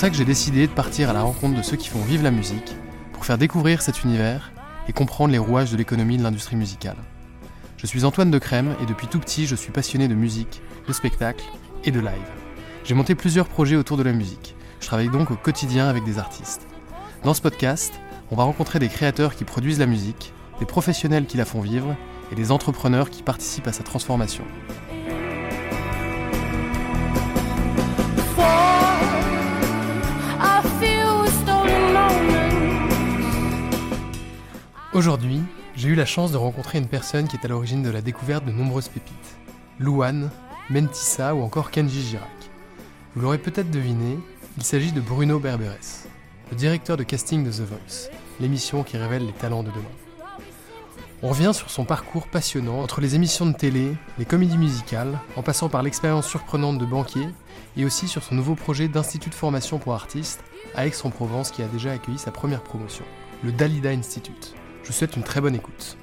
Ça que j'ai décidé de partir à la rencontre de ceux qui font vivre la musique, pour faire découvrir cet univers et comprendre les rouages de l'économie de l'industrie musicale. Je suis Antoine de Crème et depuis tout petit je suis passionné de musique, de spectacle et de live. J'ai monté plusieurs projets autour de la musique. Je travaille donc au quotidien avec des artistes. Dans ce podcast, on va rencontrer des créateurs qui produisent la musique, des professionnels qui la font vivre et des entrepreneurs qui participent à sa transformation. Aujourd'hui, j'ai eu la chance de rencontrer une personne qui est à l'origine de la découverte de nombreuses pépites. Louane, Mentissa ou encore Kenji Girac. Vous l'aurez peut-être deviné, il s'agit de Bruno Berberes, le directeur de casting de The Voice, l'émission qui révèle les talents de demain. On revient sur son parcours passionnant entre les émissions de télé, les comédies musicales, en passant par l'expérience surprenante de banquier, et aussi sur son nouveau projet d'institut de formation pour artistes à Aix-en-Provence qui a déjà accueilli sa première promotion, le Dalida Institute. Je vous souhaite une très bonne écoute.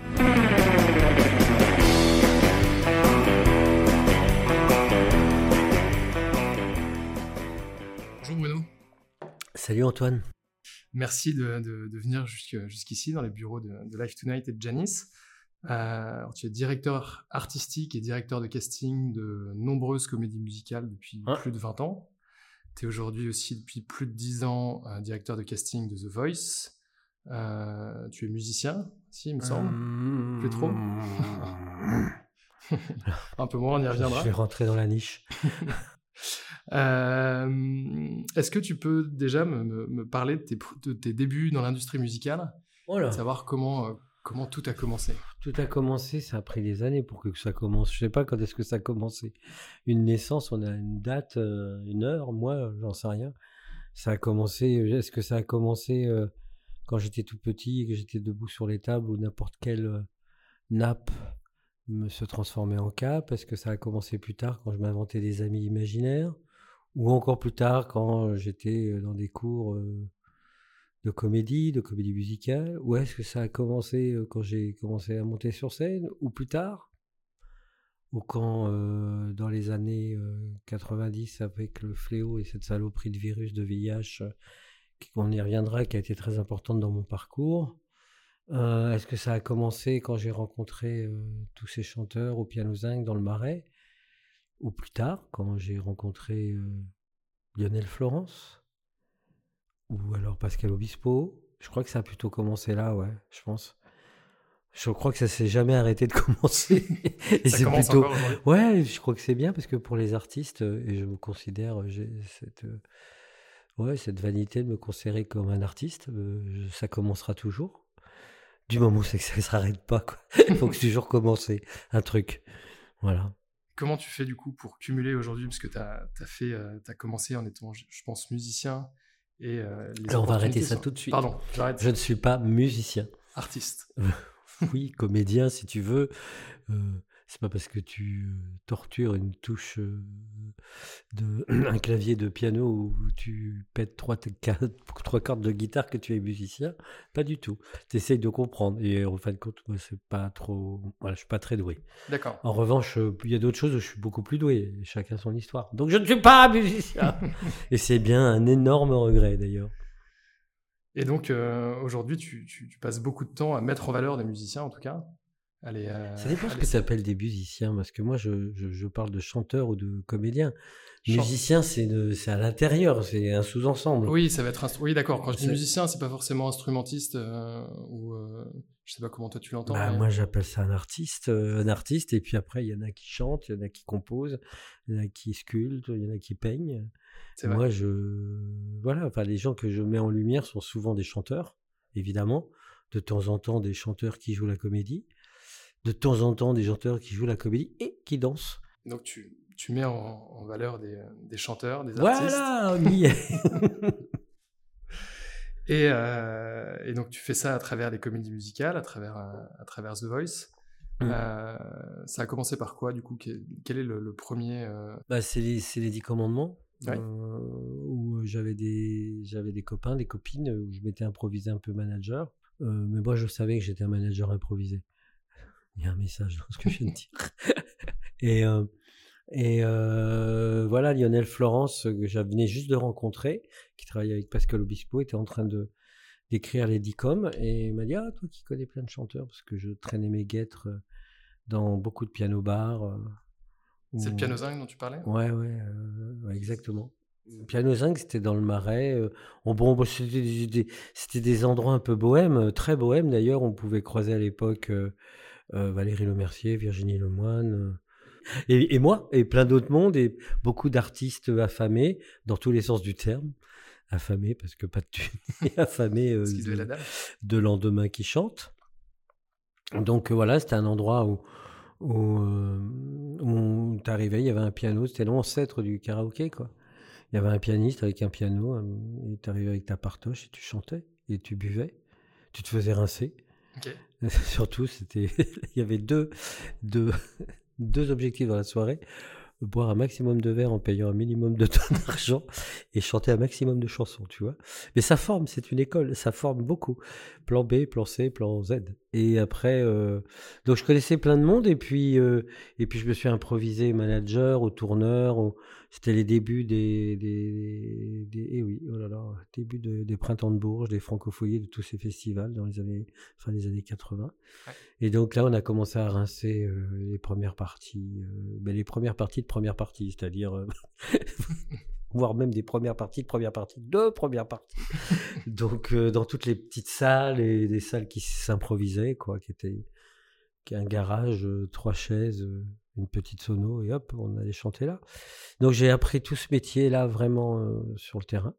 Bonjour Bruno, Salut Antoine. merci de, de- de venir jusque- jusqu'ici dans les bureaux de, de Life Tonight et de Janice. Euh, alors, tu es directeur artistique et directeur de casting de nombreuses comédies musicales depuis Ouais. plus de 20 ans. Tu es aujourd'hui aussi depuis plus de 10 ans euh, directeur de casting de The Voice. Euh, tu es musicien, si, il me semble. Plus trop Un peu moins, on y reviendra. Je vais rentrer dans la niche. Euh, Est-ce que tu peux déjà me, me- me parler de tes, pr- de tes débuts dans l'industrie musicale Voilà. Savoir comment, euh, comment tout a commencé? Tout a commencé, ça a pris des années pour que ça commence. Je sais pas quand est-ce que ça a commencé. Une naissance, on a une date, euh, une heure, moi, j'en sais rien. Ça a commencé, est-ce que ça a commencé euh, quand j'étais tout petit et que j'étais debout sur les tables ou n'importe quelle euh, nappe me se transformait en cape Est-ce que ça a commencé plus tard quand je m'inventais des amis imaginaires Ou encore plus tard quand j'étais euh, dans des cours euh, de comédie, de comédie musicale. Ou est-ce que ça a commencé quand j'ai commencé à monter sur scène Ou plus tard Ou quand, dans les années euh, 90, avec le fléau et cette saloperie de virus de VIH, on y reviendra, qui a été très importante dans mon parcours Euh, Est-ce que ça a commencé quand j'ai rencontré euh, tous ces chanteurs au piano zinc dans le Marais? Ou plus tard, quand j'ai rencontré euh, Lionel Florence? Ou alors Pascal Obispo? Je crois que ça a plutôt commencé là, ouais, je pense. Je crois que ça s'est jamais arrêté de commencer. Et c'est commence plutôt. Ouais, je crois que c'est bien parce que pour les artistes, et je me considère, j'ai cette, ouais, cette vanité de me considérer comme un artiste, euh, ça commencera toujours. Du moment où c'est que ça ne s'arrête pas, quoi. Il faut que toujours commencer un truc. Voilà. Comment tu fais du coup pour cumuler aujourd'hui? Parce que tu as, fait, euh, t'as commencé en étant, je pense, musicien. Et, euh, les Alors, on va arrêter ça sont- tout de suite. Pardon, j'arrête. Je ne suis pas musicien. Artiste. Oui, comédien si tu veux. Euh, c'est pas parce que tu tortures une touche euh, de un clavier de piano ou tu pètes trois, trois cordes de guitare que tu es musicien? Pas du tout. Tu essayes de comprendre. Et en fin de compte, moi, c'est pas trop. Voilà, je suis pas très doué. D'accord. En revanche, euh, il y a d'autres choses où je suis beaucoup plus doué. Chacun son histoire. Donc je ne suis pas musicien. Et c'est bien un énorme regret d'ailleurs. Et donc, euh, aujourd'hui, tu, tu- tu passes beaucoup de temps à mettre en valeur des musiciens, en tout cas? Allez, euh, Ça dépend ce que tu appelles des musiciens, parce que moi, je, je, je parle de chanteurs ou de comédiens. Chant- Musicien, c'est à l'intérieur, c'est un sous-ensemble. Oui, ça va être. Oui, d'accord. Quand je dis musicien, c'est pas forcément instrumentiste euh, ou. euh, je sais pas comment toi tu l'entends. Bah, mais- Moi, j'appelle ça un artiste, euh, un artiste, et puis après, il y en a qui chantent, il y en a qui composent, il y en a qui sculptent, il y en a qui peignent. Moi, je. Voilà, enfin, les gens que je mets en lumière sont souvent des chanteurs, évidemment. De temps en temps, des chanteurs qui jouent la comédie. De temps en temps, des chanteurs qui jouent la comédie et qui dansent. Donc tu, tu mets en, en valeur des, des chanteurs, des artistes. Voilà. Et, euh, et donc tu fais ça à travers les comédies musicales, à travers, euh, à travers The Voice. Mm. Euh, ça a commencé par quoi du coup? Quel est le, le premier euh, Bah, c'est les, les dix commandements. Ouais. où j'avais des, j'avais des copains, des copines, où je m'étais improvisé un peu manager. Mais moi, je savais que j'étais un manager improvisé. Il y a un message dans ce que je viens de dire. et euh, et euh, voilà, Lionel Florence, que j'avais juste de rencontrer, qui travaillait avec Pascal Obispo, était en train de d'écrire les DICOM et il m'a dit ah toi qui connais plein de chanteurs parce que je traînais mes guêtres euh, dans beaucoup de piano bars. euh, C'est le piano zinc dont tu parlais? Ouais, ouais, euh, ouais, exactement. Piano zinc, c'était dans le Marais. euh, on- bon, bon, c'était des, endroits un peu bohèmes, euh, très bohèmes d'ailleurs. On pouvait croiser à l'époque euh, euh, Valérie Lemercier, Virginie Lemoine, euh, et, et moi, et plein d'autres mondes, et beaucoup d'artistes affamés, dans tous les sens du terme. Affamés, parce que pas de thunes, affamés euh, de, de lendemain qui chantent. Donc euh, voilà, c'était un endroit où, où, euh, où t'arrivais, il y avait un piano, c'était l'ancêtre du karaoké, quoi. Il y avait un pianiste avec un piano, euh, et t'arrivais avec ta partoche et tu chantais, et tu buvais, tu te faisais rincer. Surtout, c'était, il y avait deux, deux, deux objectifs dans la soirée boire un maximum de verre en payant un minimum de temps d'argent et chanter un maximum de chansons, tu vois. Mais ça forme, c'est une école, ça forme beaucoup. Plan B, plan C, plan Z. Et après, euh, donc je connaissais plein de monde et puis euh, et puis je me suis improvisé manager ou tourneur. ou- C'était les débuts des des, des eh oui, oh là là, début de- des printemps de Bourges, des francophonies, de tous ces festivals dans les années fin des années 80. Et donc là, on a commencé à rincer euh, les premières parties, ben, les premières parties de première partie, c'est-à-dire voire même des premières parties de première partie de première partie. donc euh, dans toutes les petites salles et des salles qui s'improvisaient, quoi, qui étaient qui un garage, euh, trois chaises, euh, une petite sono et hop, on allait chanter là. Donc j'ai appris tout ce métier-là vraiment euh, sur le terrain.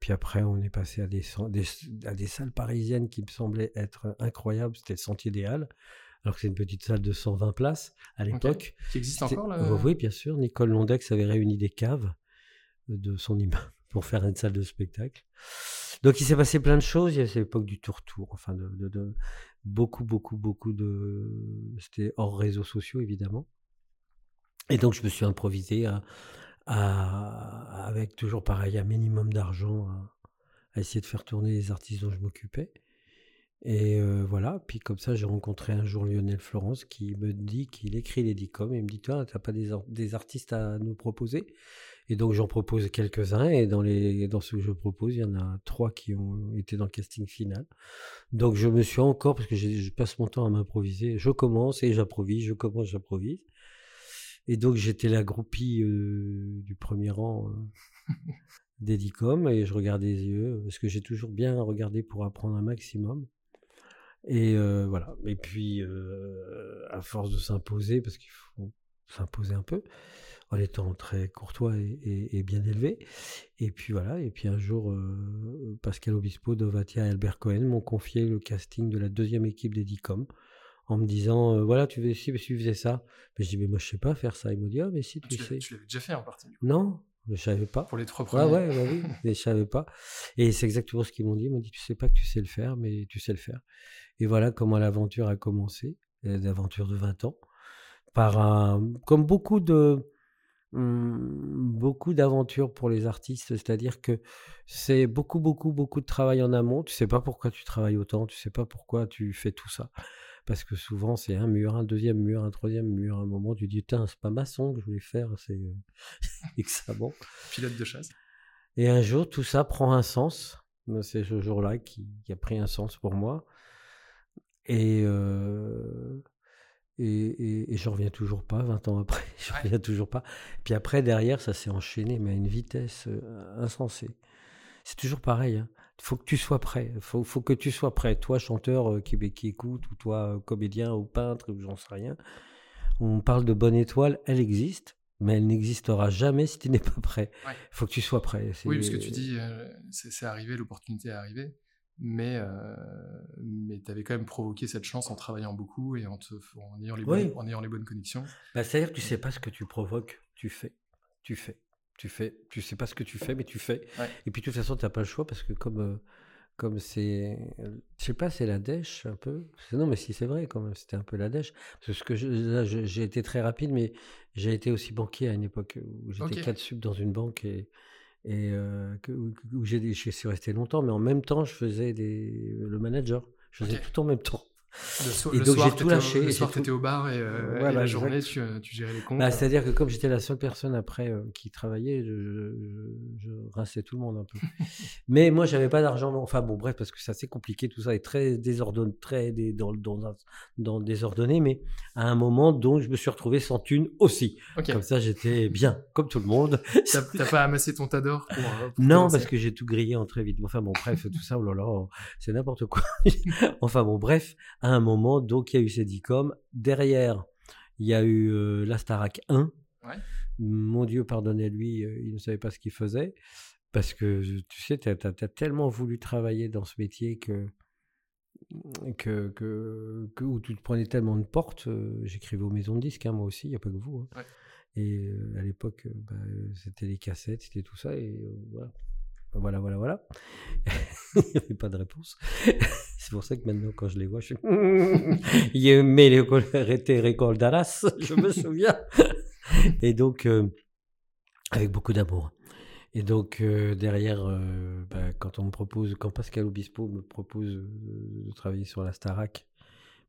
Puis après, on est passé à des, à des salles parisiennes qui me semblaient être incroyables. C'était le Sentier des Halles, alors que c'est une petite salle de 120 places à l'époque. Qui existe encore là Euh, Oui, bien sûr. Nicole Londex avait réuni des caves de son immeuble pour faire une salle de spectacle. Donc il s'est passé plein de choses. Il y a cette époque du tour-tour, enfin de, beaucoup, beaucoup, beaucoup de. C'était hors réseaux sociaux évidemment. Et donc je me suis improvisé avec toujours pareil un minimum d'argent à, essayer de faire tourner les artistes dont je m'occupais. Et euh, voilà, puis comme ça, j'ai rencontré un jour Lionel Florence qui me dit qu'il écrit les DICOM et il me dit Toi, t'as pas des, des artistes à nous proposer? Et donc j'en propose quelques-uns et dans, les, dans ceux que je propose, il y en a trois qui ont été dans le casting final. Donc je me suis encore, parce que je passe mon temps à m'improviser, je commence et j'improvise, je commence, j'improvise. Et donc j'étais la groupie euh, du premier rang euh, des DICOM et je regardais les yeux, parce que j'ai toujours bien regardé pour apprendre un maximum. Et euh, voilà. Et puis, euh, à force de s'imposer, parce qu'il faut s'imposer un peu, en étant très courtois et, et- et bien élevé. Et puis voilà. Et puis un jour, euh, Pascal Obispo, Dovatia et Albert Cohen m'ont confié le casting de la deuxième équipe des DICOM en me disant euh, voilà, tu fais si tu faisais ça. Mais je dis mais moi je sais pas faire ça. Ils m'ont dit ah mais si tu, Tu sais. tu l'avais déjà fait en partie. Non, je savais pas. Pour les trois premiers. ouais, bah oui, mais je savais pas. Et c'est exactement ce qu'ils m'ont dit. Ils m'ont dit, tu sais pas que tu sais le faire, mais tu sais le faire. Et voilà comment l'aventure a commencé, euh, l'aventure de 20 ans, par un, comme beaucoup de, beaucoup d'aventures pour les artistes, c'est-à-dire que c'est beaucoup, beaucoup, beaucoup de travail en amont. Tu sais pas pourquoi tu travailles autant, tu sais pas pourquoi tu fais tout ça. Parce que souvent, c'est un mur, un deuxième mur, un troisième mur. À un moment, tu dis, tiens, c'est pas maçon que je voulais faire, c'est euh, extrêmement. Pilote de chasse. Et un jour, tout ça prend un sens. Euh, C'est ce jour-là qui, qui a pris un sens pour moi. Et, euh, et, et, et je reviens toujours pas, 20 ans après. Je Ouais. reviens toujours pas. Puis après, derrière, ça s'est enchaîné, mais à une vitesse euh, insensée. C'est toujours pareil. Il faut que tu sois prêt. Il faut, faut que tu sois prêt. Toi, chanteur euh, qui, qui écoute, ou toi, euh, comédien, ou peintre, ou j'en sais rien. On parle de bonne étoile, elle existe, mais elle n'existera jamais si tu n'es pas prêt. Il Ouais. faut que tu sois prêt. Oui, parce que tu dis, euh, c'est arrivé, l'opportunité est arrivée. Mais, euh, mais tu avais quand même provoqué cette chance en travaillant beaucoup et en, te- en, ayant, les Oui. bonnes, en ayant les bonnes connexions. Bah, C'est-à-dire que tu sais pas ce que tu provoques, tu fais, tu fais, tu fais. Tu sais pas ce que tu fais, mais tu fais. Ouais. Et puis de toute façon, tu n'as pas le choix parce que comme euh, comme c'est, je sais pas, c'est la dèche un peu. Non, mais si c'est vrai quand même, c'était un peu la dèche. Parce que je- là, j'ai été très rapide, mais j'ai été aussi banquier à une époque où j'étais cadre sub dans une banque et et euh, que- j'ai je suis resté longtemps, mais en même temps, je faisais des, le manager. Je faisais tout en même temps. Le, so- Et le donc, j'ai tout t'étais au- lâché, Le soir, tu étais au bar et, euh, et la journée, tu, euh, tu gérais les comptes. Bah, C'est-à-dire que comme j'étais la seule personne après euh, qui travaillait, je, je, je rinçais tout le monde un peu. Mais moi, j'avais pas d'argent. Enfin bon, bref, parce que c'est assez compliqué, tout ça est très désordonné, très dé- dans, dans, dans désordonné. Mais à un moment, donc, je me suis retrouvé sans thune aussi. Comme ça, j'étais bien, comme tout le monde. T'as pas amassé ton tas d'or Non, parce que j'ai tout grillé en très vite. Enfin bon, bref, tout ça, oh là là, c'est n'importe quoi. enfin bon, bref, à un moment, donc il y a eu Cédicom. Derrière, il y a eu euh, la Starac 1. Ouais. Mon Dieu, pardonnez-lui, euh, il ne savait pas ce qu'il faisait. Parce que, tu sais, tu as, tellement voulu travailler dans ce métier que, que, que, que- où tu te prenais tellement de portes. euh, J'écrivais aux maisons de disques, hein, moi aussi, il n'y a pas que vous. hein. Ouais. Et euh, à l'époque, bah, c'était les cassettes, c'était tout ça. Et voilà. Voilà, voilà, voilà. Il n'y avait pas de réponse. C'est pour ça que maintenant, quand je les vois, je suis. Il les récolte d'Alas, je me souviens. Et donc, euh, avec beaucoup d'amour. Et donc, euh, derrière, euh, bah, quand on me propose, quand Pascal Obispo me propose de travailler sur la Starac,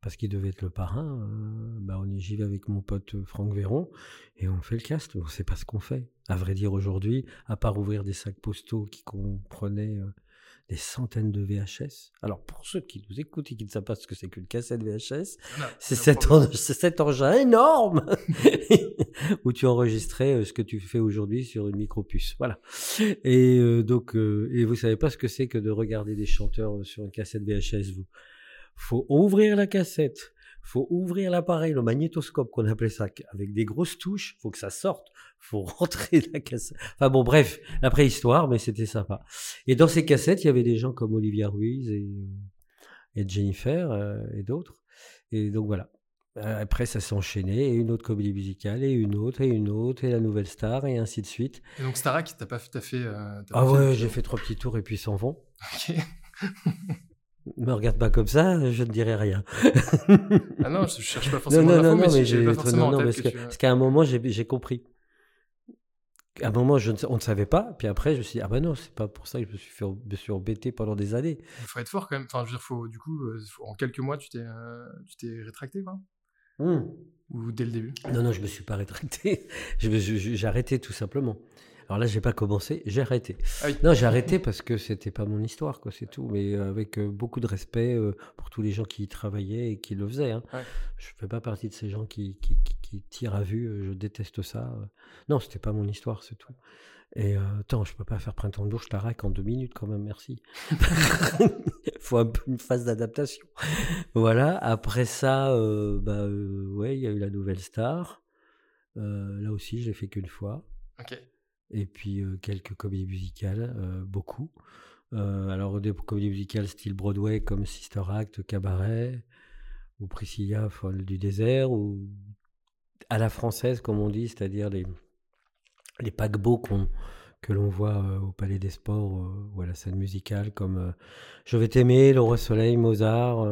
parce qu'il devait être le parrain, euh, bah, on y j'y vais avec mon pote euh, Franck Véron et on fait le cast. On ne sait pas ce qu'on fait. À vrai dire, aujourd'hui, à part ouvrir des sacs postaux qui comprenaient euh, des centaines de VHS. Alors, pour ceux qui nous écoutent et qui ne savent pas ce que c'est qu'une cassette VHS, c'est cet, en- engin énorme où tu enregistrais euh, ce que tu fais aujourd'hui sur une micropuce. Voilà. Et euh, donc, euh, et vous savez pas ce que c'est que de regarder des chanteurs sur une cassette VHS, vous? Faut ouvrir la cassette. Faut ouvrir l'appareil, le magnétoscope qu'on appelait ça, avec des grosses touches. Faut que ça sorte. Faut rentrer la cassette. Enfin bon, bref, la préhistoire, mais c'était sympa. Et dans ces cassettes, il y avait des gens comme Olivia Ruiz et, euh, et Jennifer euh, et d'autres. Et donc voilà. Euh, Après, ça s'est enchaîné, et une autre comédie musicale, et une autre, et une autre, et la nouvelle star, et ainsi de suite. Et donc, Starak, t'as pas fait. T'as fait euh, t'as Ah pas ouais, j'ai fait trois petits tours, et puis ils s'en vont. Ok. Me regarde pas comme ça, je ne dirai rien. Ah non, je cherche pas Non, forcément non, l'info, non, mais, non, mais j'ai non, forcément non, tête parce que, que- tu... parce qu'à un moment, j'ai compris. À un moment, je ne on ne savait pas, puis après, je me suis dit, ah ben non, c'est pas pour ça que je me suis, fait, me suis embêté pendant des années. Il faut être fort quand même. Enfin, je veux dire, faut, du coup, euh, faut- en quelques mois, tu t'es euh, tu t'es rétracté, quoi Hum. Ou dès le début Non, non, je me suis pas rétracté. J'ai arrêté tout simplement. Alors là, j'ai pas commencé, j'ai arrêté. Ah oui. Non, j'ai arrêté parce que c'était pas mon histoire, quoi, c'est tout. Mais euh, avec euh, beaucoup de respect euh, pour tous les gens qui y travaillaient et qui le faisaient. Hein. Ouais. Je fais pas partie de ces gens qui, qui, qui- qui tirent à vue. Je déteste ça. Non, c'était pas mon histoire, c'est tout. Et euh, attends, je peux pas faire printemps de bourge, Tarak en deux minutes quand même, merci. faut un peu une phase d'adaptation. Voilà. Après ça, euh, bah euh, ouais, il y a eu la nouvelle star. Là aussi, je l'ai fait qu'une fois. Ok. Et puis quelques comédies musicales, beaucoup. Alors des comédies musicales style Broadway comme Sister Act, Cabaret, ou Priscilla, Folle du désert, ou à la française comme on dit, c'est-à-dire les, les paquebots qu'on que l'on voit euh, au Palais des Sports euh, ou à la scène musicale comme euh, Je vais t'aimer, Le Roi Soleil, Mozart.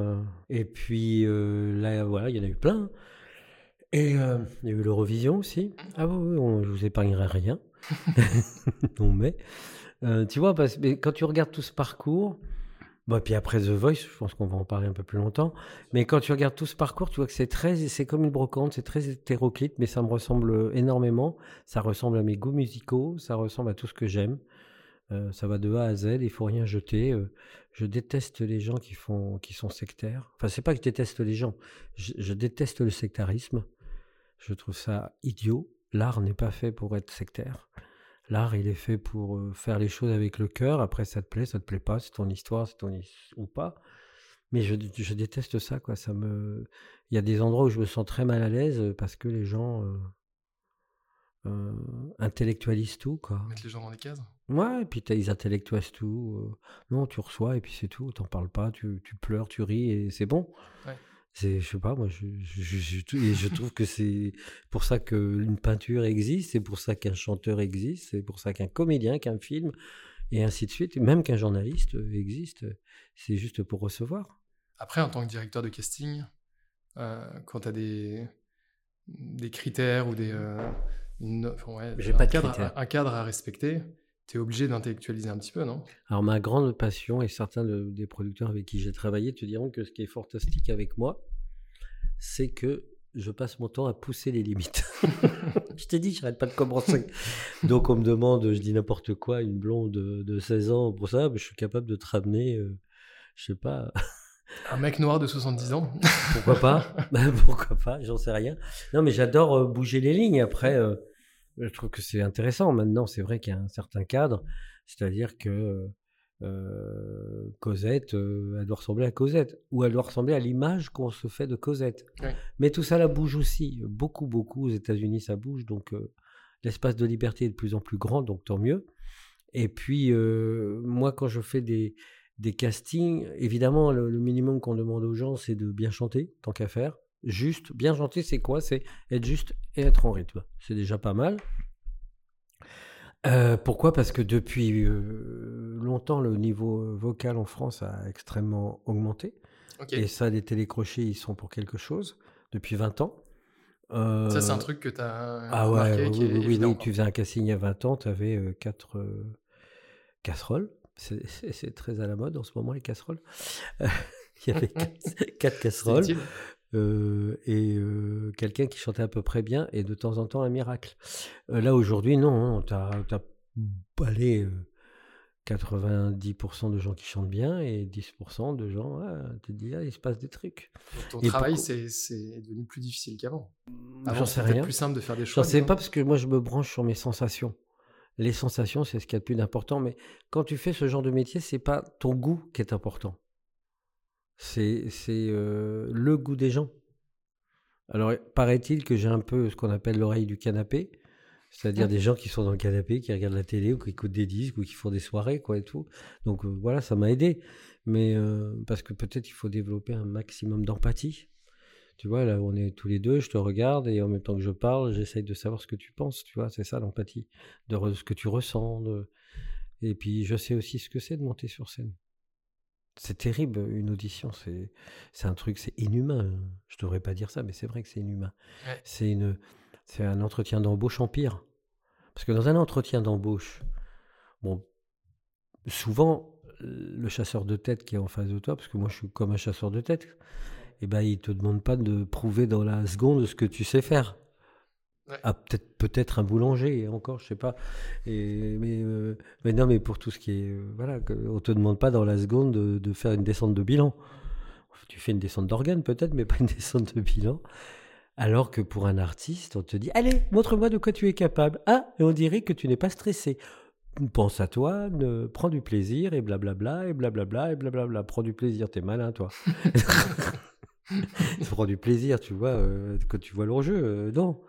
et puis là, voilà, il y en a eu plein. Et il y a eu l'Eurovision aussi. Ah oui, oui, on- je vous épargnerai rien. non, mais euh, tu vois, parce, mais quand tu regardes tout ce parcours, bah, puis après The Voice, je pense qu'on va en parler un peu plus longtemps. Mais quand tu regardes tout ce parcours, tu vois que c'est très, c'est comme une brocante, c'est très hétéroclite, mais ça me ressemble énormément. Ça ressemble à mes goûts musicaux, ça ressemble à tout ce que j'aime. Euh, ça va de A à Z, il faut rien jeter. Euh, je déteste les gens qui font, qui sont sectaires. Enfin, c'est pas que je déteste les gens, je, je déteste le sectarisme. Je trouve ça idiot. L'art n'est pas fait pour être sectaire. L'art, il est fait pour euh, faire les choses avec le cœur. Après, ça te plaît, ça te plaît pas, c'est ton histoire, c'est ton his- ou pas. Mais je, je déteste ça, quoi. Ça me, il y a des endroits où je me sens très mal à l'aise euh, parce que les gens euh, euh, intellectualisent tout, quoi. Mettre les gens dans des cases? Ouais, et puis ils intellectualisent tout. non, tu reçois et puis c'est tout. T'en parles pas, tu, tu pleures, tu ris et c'est bon. Ouais. C'est, je sais pas, moi, je, je, je- je- et je trouve que c'est pour ça qu'une peinture existe, c'est pour ça qu'un chanteur existe, c'est pour ça qu'un comédien, qu'un film, et ainsi de suite, même qu'un journaliste euh, existe. C'est juste pour recevoir. Après, en tant que directeur de casting, euh, quand tu as des, des critères ou des. euh, une- enfin, ouais, J'ai un pas de cadre, critères. Un cadre à respecter, tu es obligé d'intellectualiser un petit peu, non? Alors ma grande passion, et certains de- des producteurs avec qui j'ai travaillé te diront que ce qui est fantastique avec moi, c'est que je passe mon temps à pousser les limites. je t'ai dit, j'arrête pas de commencer. Donc on me demande, je dis n'importe quoi, une blonde de, de 16 ans pour ça, mais je suis capable de te ramener, euh, je sais pas, Un mec noir de 70 ans? Pourquoi pas? Ben, Pourquoi pas J'en sais rien. Non, mais j'adore euh, bouger les lignes. Après, euh, je trouve que c'est intéressant. Maintenant, c'est vrai qu'il y a un certain cadre. C'est-à-dire que euh, Cosette, euh, elle doit ressembler à Cosette. Ou elle doit ressembler à l'image qu'on se fait de Cosette. Ouais. Mais tout ça, là, bouge aussi. Beaucoup, beaucoup. Aux États-Unis, ça bouge. Donc, euh, l'espace de liberté est de plus en plus grand. Donc, tant mieux. Et puis, moi, quand je fais des, des castings, évidemment, le, le minimum qu'on demande aux gens, c'est de bien chanter, tant qu'à faire. Juste, bien chanter, c'est quoi? C'est être juste et être en rythme. C'est déjà pas mal. Euh, pourquoi? Parce que depuis euh, longtemps, le niveau vocal en France a extrêmement augmenté. Et ça, les télécrochets, ils sont pour quelque chose depuis 20 ans. Euh, Ça, c'est un truc que tu as ah ouais, oui, oui, oui, évident, oui, quoi. tu faisais un casting il y a 20 ans, tu avais 4 casseroles. C'est- très à la mode en ce moment, les casseroles. il y avait 4 C'est casseroles. Euh, et euh, quelqu'un qui chantait à peu près bien et de temps en temps un miracle. Euh, là, aujourd'hui, non, tu as, allé euh, 90% de gens qui chantent bien et 10% de gens, ah, tu te dis, ah, il se passe des trucs. Donc, ton Et travail, c'est devenu plus difficile qu'avant. Avant, J'en sais c'était plus simple de faire des J'en choix. sais pas parce que moi je me branche sur mes sensations. Les sensations, c'est ce qu'il y a de plus important. Mais quand tu fais ce genre de métier, c'est pas ton goût qui est important. C'est euh, le goût des gens. Alors, paraît-il que j'ai un peu ce qu'on appelle l'oreille du canapé, c'est-à-dire des gens qui sont dans le canapé, qui regardent la télé ou qui écoutent des disques ou qui font des soirées, quoi, et tout. Donc euh, voilà, ça m'a aidé. Mais euh, parce que peut-être il faut développer un maximum d'empathie. Tu vois, là, on est tous les deux, je te regarde et en même temps que je parle, j'essaye de savoir ce que tu penses, tu vois, c'est ça l'empathie, de ce que tu ressens. de- Et puis, je sais aussi ce que c'est de monter sur scène. C'est terrible, une audition, c'est c'est un truc, c'est inhumain. Je devrais pas dire ça, mais c'est vrai que c'est inhumain. Ouais. C'est une, c'est un entretien d'embauche en pire. Parce que dans un entretien d'embauche, bon, souvent, le chasseur de tête qui est en face de toi, parce que moi je suis comme un chasseur de tête, eh ben, il te demande pas de prouver dans la seconde ce que tu sais faire. Ouais. Ah, peut-être peut-être un boulanger encore je sais pas. Et, mais, euh, mais non mais pour tout ce qui est euh, voilà on te demande pas dans la seconde de, de faire une descente de bilan. Tu fais une descente d'organes peut-être mais pas une descente de bilan. Alors que pour un artiste on te dit allez montre-moi de quoi tu es capable. Ah et on dirait que tu n'es pas stressé. Pense à toi ne, prends du plaisir et blablabla et blablabla et blablabla. Prends du plaisir t'es malin toi. Tu prends du plaisir tu vois euh, quand tu vois l'enjeu non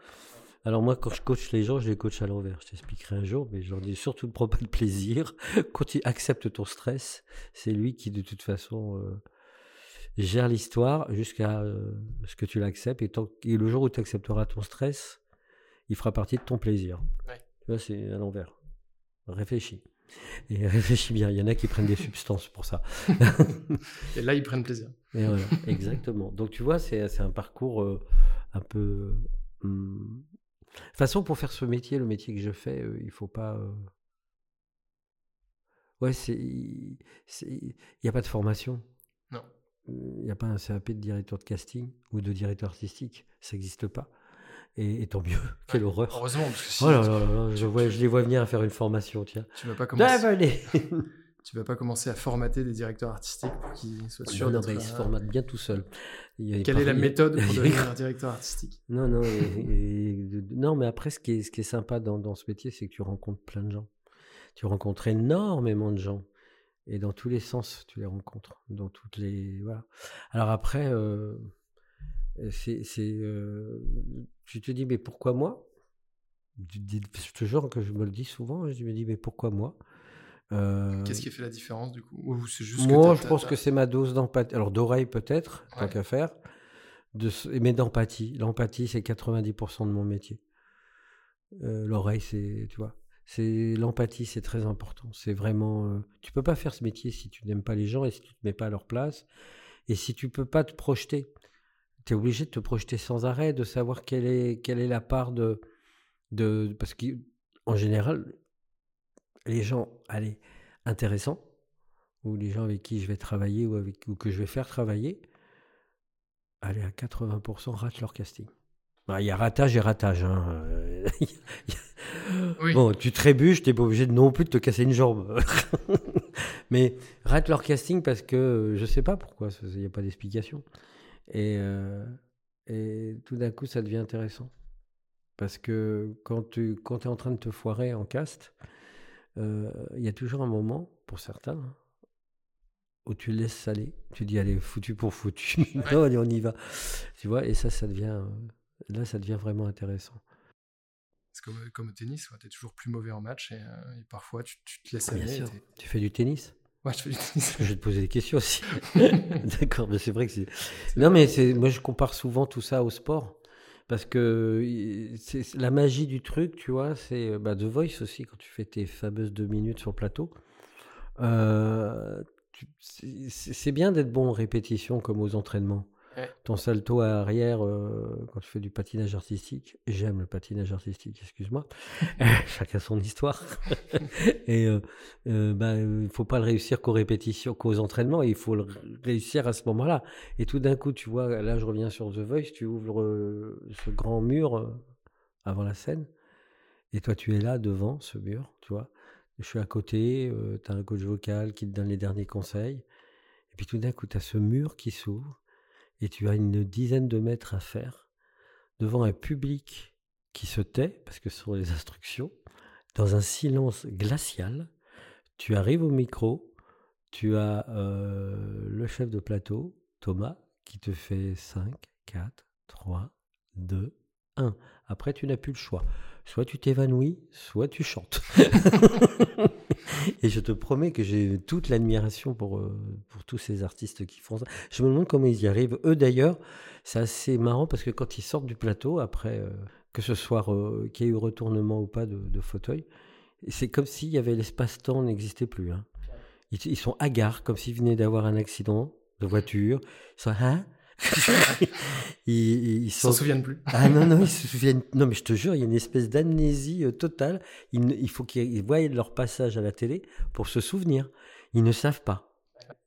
alors moi, quand je coach les gens, je les coach à l'envers. Je t'expliquerai un jour, mais je leur dis surtout ne prends pas de plaisir. Continue, accepte ton stress. C'est lui qui, de toute façon, euh, gère l'histoire jusqu'à euh, ce que tu l'acceptes. Et, le jour où tu accepteras ton stress, il fera partie de ton plaisir. Ouais. Tu vois, c'est à l'envers. Réfléchis. Et réfléchis bien. Il y en a qui prennent des substances pour ça. Et là, ils prennent plaisir. Et voilà, exactement. Donc tu vois, c'est c'est un parcours euh, un peu. hum, De toute façon, pour faire ce métier, le métier que je fais, euh, il faut pas. euh, Ouais, c'est. Il n'y a pas de formation. Non. Il n'y a pas un CAP de directeur de casting ou de directeur artistique. Ça n'existe pas. Et, et tant mieux. Quelle horreur. Heureusement, parce que si Oh là là là je, vois, je les vois venir à faire une formation, tiens. tu vas pas Ah, commencer, bah, allez. Tu vas pas commencer à formater des directeurs artistiques pour qu'ils soient sûrs Non, non, d'être, mais il se euh, formate bien tout seul. Il y a- Quelle est la méthode pour devenir directeur artistique? Non, non, et- et- non, mais après, ce qui est, ce qui est sympa dans, dans ce métier, c'est que tu rencontres plein de gens. Tu rencontres énormément de gens. Et dans tous les sens, tu les rencontres. Dans toutes les. Voilà. Alors après, euh, c'est. euh, tu te dis, mais pourquoi moi? Je te jure que je me le dis souvent, je me dis, mais pourquoi moi? Euh, Qu'est-ce qui fait la différence du coup? Ou juste Moi, je pense que c'est ma dose d'empathie. Alors, d'oreille peut-être, tant qu'à faire. De... Mais d'empathie. L'empathie, c'est 90% de mon métier. Euh, L'oreille, c'est, tu vois, c'est l'empathie, c'est très important. C'est vraiment, euh, tu peux pas faire ce métier si tu n'aimes pas les gens et si tu te mets pas à leur place et si tu peux pas te projeter. Tu es obligé de te projeter sans arrêt, de savoir quelle est, quelle est la part de, de, parce qu'en général, les gens, allez, intéressants ou les gens avec qui je vais travailler ou avec ou que je vais faire travailler, allez à 80% ratent leur casting. Bah, Il y a ratage et ratage. hein, Oui. Bon, tu trébuches, t'es pas obligé de non plus de te casser une jambe. Mais rate leur casting parce que euh, je sais pas pourquoi, il n'y a pas d'explication. Et, euh, et tout d'un coup, ça devient intéressant. Parce que quand tu quand es en train de te foirer en cast, euh, il y a toujours un moment, pour certains, hein, où tu laisses aller. Tu dis, allez, foutu pour foutu. non, allez, on y va. Tu vois, et ça, ça devient, euh, là, ça devient vraiment intéressant. C'est comme, comme au tennis, tu es toujours plus mauvais en match et, euh, et parfois tu, tu te laisses aller. sûr. Tu fais du tennis? Ouais, je fais du tennis. Je vais te poser des questions aussi. D'accord, mais c'est vrai que c'est. Non, mais moi je compare souvent tout ça au sport parce que c'est la magie du truc, tu vois. C'est euh, bah, The Voice aussi quand tu fais tes fameuses deux minutes sur le plateau. Euh, c'est bien d'être bon en répétition comme aux entraînements. Ouais. Ton salto à arrière euh, quand tu fais du patinage artistique, j'aime le patinage artistique, excuse-moi. Chacun son histoire. Et euh, euh, bah, il faut pas le réussir qu'aux répétitions, qu'aux entraînements, il faut le réussir à ce moment-là. Et tout d'un coup, tu vois, là je reviens sur The Voice, tu ouvres euh, ce grand mur euh, avant la scène, et toi tu es là devant ce mur, tu vois. Je suis à côté, tu as un coach vocal qui te donne les derniers conseils, et puis tout d'un coup, tu as ce mur qui s'ouvre, et tu as une dizaine de mètres à faire devant un public qui se tait, parce que ce sont les instructions, dans un silence glacial. Tu arrives au micro, tu as euh, le chef de plateau, Thomas, qui te fait 5, 4, 3, 2, 1. Après, tu n'as plus le choix. Soit tu t'évanouis, soit tu chantes. Et je te promets que j'ai toute l'admiration pour, euh, pour tous ces artistes qui font ça. Je me demande comment ils y arrivent. Eux, d'ailleurs, c'est assez marrant parce que quand ils sortent du plateau, après, euh, que ce soit euh, qu'il y ait eu retournement ou pas de, de fauteuil, c'est comme s'il y avait l'espace-temps n'existait plus. hein. Ils, sont hagards, comme s'ils venaient d'avoir un accident de voiture. Ils sont, hein? Ils, s'en souviennent plus. ah non, non, ils se souviennent. Non, mais je te jure, il y a une espèce d'amnésie euh, totale. Il faut qu'ils voient leur passage à la télé pour se souvenir. Ils ne savent pas.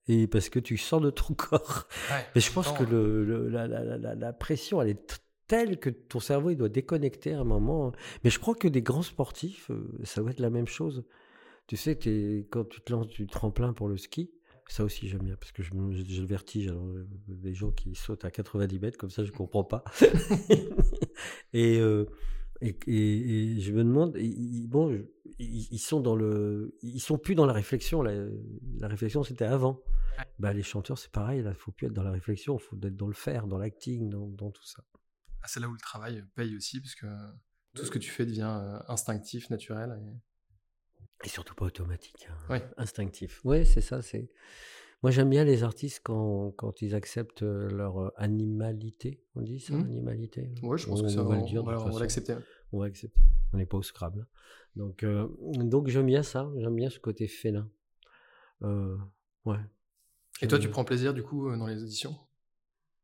Et parce que tu sors de ton corps. Ouais, Mais je pense en que le, le- la, la- la- la- la pression, elle est telle que ton cerveau, il doit déconnecter à un moment. Mais je crois que des grands sportifs, euh, ça doit être la même chose. Tu sais, quand tu te lances du tremplin pour le ski, ça aussi j'aime bien, parce que j'ai le vertige. Alors, euh, les gens qui sautent à 90 mètres, comme ça, je comprends pas. et, euh, et, et- et je me demande, bon, ils, ils sont dans le, ils sont plus dans la réflexion. La, la réflexion, c'était avant. Bah, les chanteurs, c'est pareil. Là, faut plus être dans la réflexion, faut être dans le faire, dans l'acting, dans, dans tout ça. ah, c'est là où le travail paye aussi, parce que tout ce que tu fais devient euh, instinctif, naturel. Et- surtout pas automatique, hein. Ouais. instinctif. Ouais, c'est ça. C'est. Moi, j'aime bien les artistes quand, quand ils acceptent euh, leur euh, animalité. On dit ça, Mhm. animalité. Ouais, je pense On- que ça, on va on, le dire. on va, l'accepter. On va accepter. On n'est pas au Scrabble. Donc, euh, donc j'aime bien ça. J'aime bien ce côté félin. Euh, ouais. Et toi, tu prends plaisir du coup dans les auditions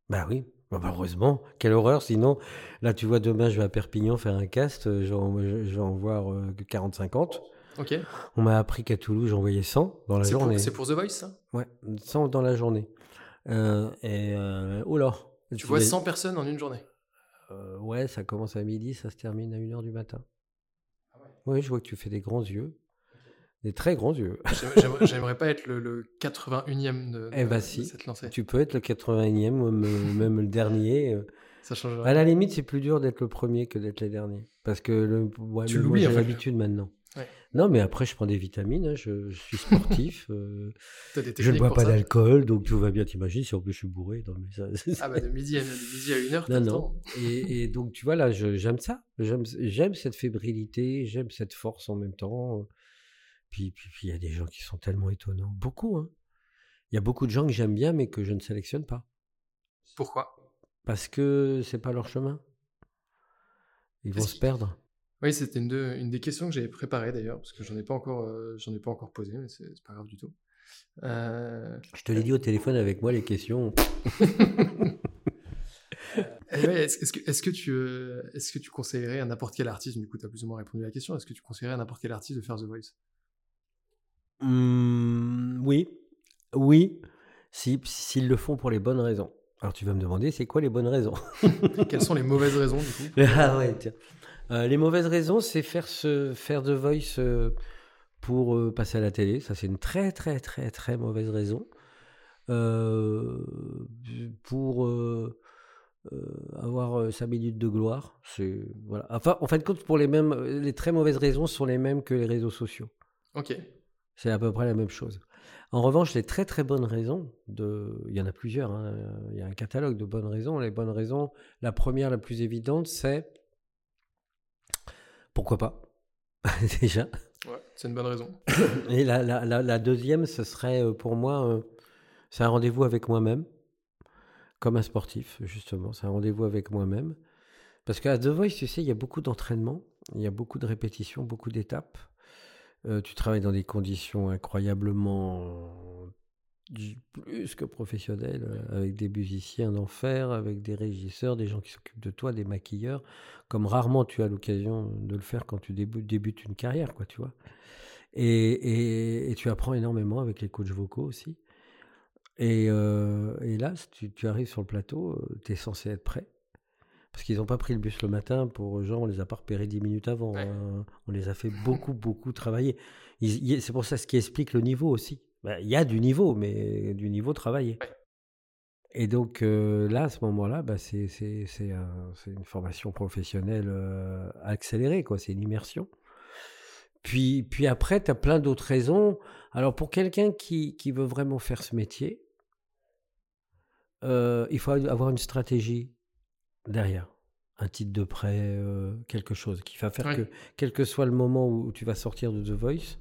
Bah oui. Bah, bah, heureusement. Quelle horreur. Sinon, là, tu vois, demain, je vais à Perpignan faire un cast. Je vais en, voir euh, que 40-50. Ok. On m'a appris qu'à Toulouse, j'en voyais 100 dans la journée. c'est pour The Voice, ça? Ouais, 100 dans la journée. Euh, et euh, oh là. Tu vois vas- 100 personnes en une journée? Euh, ouais, ça commence à midi, ça se termine à 1h du matin. Ah Oui, je vois que tu fais des grands yeux. Des très grands yeux. J'aime- J'aimerais pas être le, le 81e de, Eh bah de si. cette lancée. Tu peux être le 81e ou même, même le dernier. euh. Ça change À la limite, c'est plus dur d'être le premier que d'être les derniers. Parce que le, ouais, Tu l'oublies, j'ai l'habitude maintenant. Ouais. Non, mais après, je prends des vitamines, hein, je, je suis sportif, euh, je ne bois pas d'alcool, donc tout va bien, t'imagines, si en plus je suis bourré. Non, mais ça, Ah bah de midi à, de midi à une heure, Non, non. temps. Et, et donc, tu vois, là, j'aime ça. J'aime cette fébrilité, j'aime cette force en même temps. Puis, puis, puis, il y a des gens qui sont tellement étonnants. Beaucoup, hein. Il y a beaucoup de gens que j'aime bien, mais que je ne sélectionne pas. Pourquoi? Parce que c'est pas leur chemin. Ils vont se perdre. Oui, c'était une, de- une des questions que j'avais préparées d'ailleurs, parce que j'en ai pas encore, euh, j'en ai pas encore posé, mais c'est pas grave du tout. Euh, Je te l'ai dit au téléphone avec moi, les questions. et ouais, est-ce est-ce que, est-ce que tu, euh, est-ce que tu conseillerais à n'importe quel artiste, du coup, tu as plus ou moins répondu à la question, est-ce que tu conseillerais à n'importe quel artiste de faire The Voice? Hmm, oui, oui, si, s'ils le font pour les bonnes raisons. Alors tu vas me demander, c'est quoi les bonnes raisons? Quelles sont les mauvaises raisons, du coup? Ah ouais, tiens. Euh, les mauvaises raisons, c'est faire, ce, faire The Voice euh, pour euh, passer à la télé. Ça, c'est une très, très, très, très mauvaise raison. Pour avoir sa minute de gloire. C'est, voilà. Enfin, en fin de compte, pour les mêmes, les très mauvaises raisons sont les mêmes que les réseaux sociaux. Ok. C'est à peu près la même chose. En revanche, les très très bonnes raisons, de... il y en a plusieurs, hein, il y a un catalogue de bonnes raisons. Les bonnes raisons, la première, la plus évidente, c'est pourquoi pas, déjà. Ouais, c'est une bonne raison. Et la, la- la- la deuxième, ce serait euh, pour moi, euh, c'est un rendez-vous avec moi-même, comme un sportif, justement. C'est un rendez-vous avec moi-même. Parce qu'à The Voice, tu sais, il y a beaucoup d'entraînement, il y a beaucoup de répétitions, beaucoup d'étapes. Euh, tu travailles dans des conditions incroyablement plus que professionnelles, euh, avec des musiciens d'enfer, avec des régisseurs, des gens qui s'occupent de toi, des maquilleurs, comme rarement tu as l'occasion de le faire quand tu débu- débutes une carrière, quoi, tu vois. Et, et- et tu apprends énormément avec les coachs vocaux aussi. Et, euh, et là, tu, tu arrives sur le plateau, tu es censé être prêt. Parce qu'ils n'ont pas pris le bus le matin pour gens, on les a pas repérés dix minutes avant. Ouais. hein. On les a fait beaucoup, beaucoup travailler. C'est pour ça ce qui explique le niveau aussi. Ben, Il y a du niveau, mais du niveau travaillé. Ouais. Et donc euh, là, à ce moment-là, bah, c'est c'est- c'est un- c'est une formation professionnelle euh, accélérée, quoi. C'est une immersion. Puis, puis après, tu as plein d'autres raisons. Alors pour quelqu'un qui, qui veut vraiment faire ce métier, euh, il faut avoir une stratégie derrière. Un titre de prêt, quelque chose qui va faire Ouais. que, quel que soit le moment où tu vas sortir de The Voice,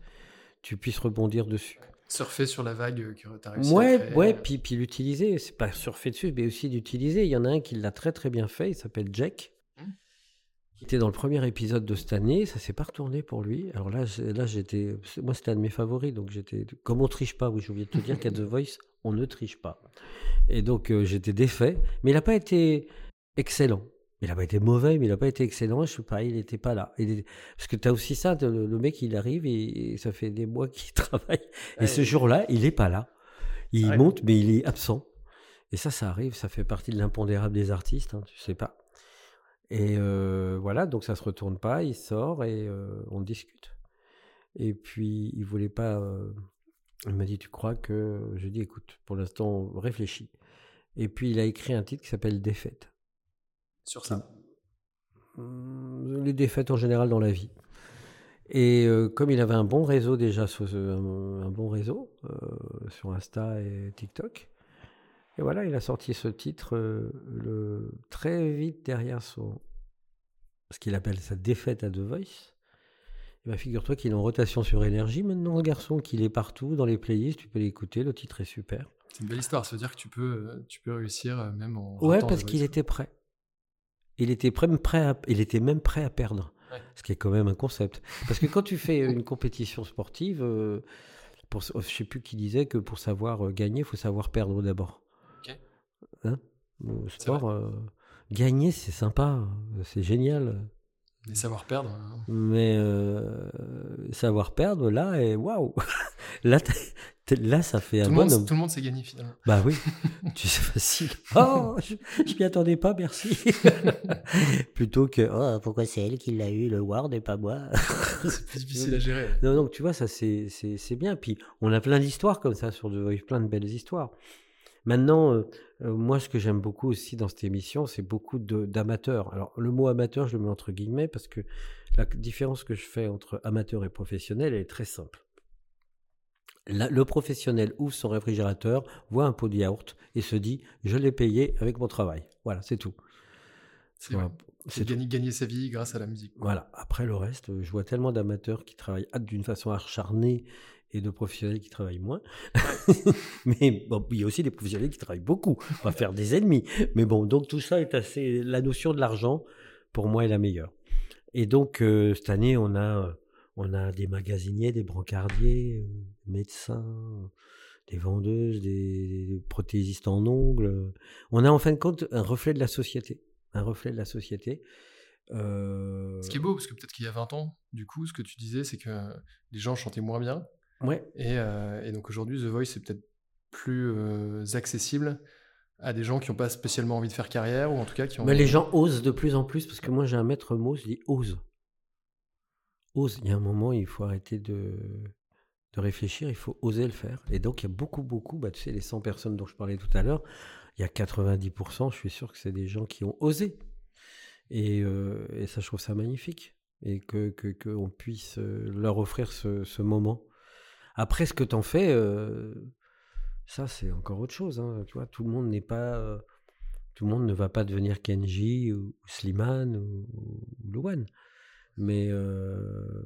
tu puisses rebondir dessus. Surfer sur la vague que tu as réussi à Ouais, créer. ouais, puis, puis l'utiliser. C'est pas surfer dessus, mais aussi d'utiliser. Il y en a un qui l'a très très bien fait. Il s'appelle Jack. Hmm. Il était dans le premier épisode de cette année. Ça s'est pas retourné pour lui. Alors là, là j'étais. Moi, c'était un de mes favoris. Donc j'étais. Comme on triche pas, oui, j'ai oublié de te dire qu'à The Voice, on ne triche pas. Et donc euh, j'étais défait. Mais il n'a pas été excellent. Il n'a pas été mauvais, mais il n'a pas été excellent. Je sais pas, il n'était pas là. Il est- Parce que tu as aussi ça, le, le mec, il arrive et, et ça fait des mois qu'il travaille. Et Ouais, ce jour-là, il n'est pas là. Il Ouais. monte, mais il est absent. Et ça, ça arrive, ça fait partie de l'impondérable des artistes, hein, tu sais pas. Et euh, voilà, donc ça se retourne pas, il sort et euh, on discute. Et puis, il voulait pas. euh, il m'a dit Tu crois que. Je dis Écoute, pour l'instant, réfléchis. Et puis, il a écrit un titre qui s'appelle Défaite. Sur ça. Hum, les défaites en général dans la vie. Et euh, comme il avait un bon réseau déjà, sur ce- un, un bon réseau euh, sur Insta et TikTok, et voilà, il a sorti ce titre euh, le, très vite derrière son, ce qu'il appelle sa défaite à The Voice. Et ben, figure-toi qu'il est en rotation sur énergie maintenant, le garçon, qu'il est partout dans les playlists, tu peux l'écouter, le titre est super. C'est une belle histoire. Ça veut dire que tu peux, tu peux réussir même en. Ouais, parce qu'il était prêt. Il était même prêt à, il était même prêt à perdre. Ouais. Ce qui est quand même un concept. Parce que quand tu fais une compétition sportive, euh, pour, je sais plus qui disait que pour savoir euh, gagner, il faut savoir perdre d'abord. Ok. Hein? Au sport, euh, gagner, c'est sympa, c'est génial. Et savoir perdre. hein. Mais euh, savoir perdre, là, et waouh là, là, ça fait Tout un le, monde, tout le monde s'est gagné finalement. Bah oui, tu sais, facile. Oh, je, je m'y attendais pas, merci. Plutôt que, oh, pourquoi c'est elle qui l'a eu, le Ward et pas moi? C'est plus difficile à gérer. Non, donc tu vois, ça c'est bien. Puis on a plein d'histoires comme ça sur The Voice, plein de belles histoires. Maintenant, euh, euh, moi, ce que j'aime beaucoup aussi dans cette émission, c'est beaucoup d'amateurs. Alors, le mot amateur, je le mets entre guillemets parce que la différence que je fais entre amateur et professionnel elle est très simple. La- le professionnel ouvre son réfrigérateur, voit un pot de yaourt et se dit Je l'ai payé avec mon travail. Voilà, c'est tout. C'est gagner, gagner sa vie grâce à la musique. Voilà. Après le reste, je vois tellement d'amateurs qui travaillent d'une façon acharnée et de professionnels qui travaillent moins. Mais bon, il y a aussi des professionnels qui travaillent beaucoup. On va faire des ennemis. Mais bon, donc tout ça est assez. La notion de l'argent, pour moi, est la meilleure. Et donc euh, cette année, on a, on a des magasiniers, des brancardiers, euh, médecins, des vendeuses, des, des prothésistes en ongles. On a en fin de compte un reflet de la société. Un reflet de la société. Euh, Ce qui est beau, parce que peut-être qu'il y a 20 ans, du coup, ce que tu disais, c'est que les gens chantaient moins bien. Euh, et donc aujourd'hui, The Voice, c'est peut-être plus euh, accessible à des gens qui n'ont pas spécialement envie de faire carrière, ou en tout cas qui ont. Mais les gens osent de plus en plus, parce que moi j'ai un maître mot, je dis ose. Ose. Il y a un moment, il faut arrêter de, de réfléchir, il faut oser le faire. Et donc il y a beaucoup, beaucoup, bah, tu sais, les 100 personnes dont je parlais tout à l'heure, il y a 90%, je suis sûr que c'est des gens qui ont osé. Et, euh, ça, je trouve ça magnifique. Et que que- qu'on puisse leur offrir ce moment. Après, ce que tu en fais, euh, ça, c'est encore autre chose. hein. Tu vois, tout le monde n'est pas. euh, tout le monde ne va pas devenir Kenji ou, ou Slimane ou, ou Luan. Mais euh,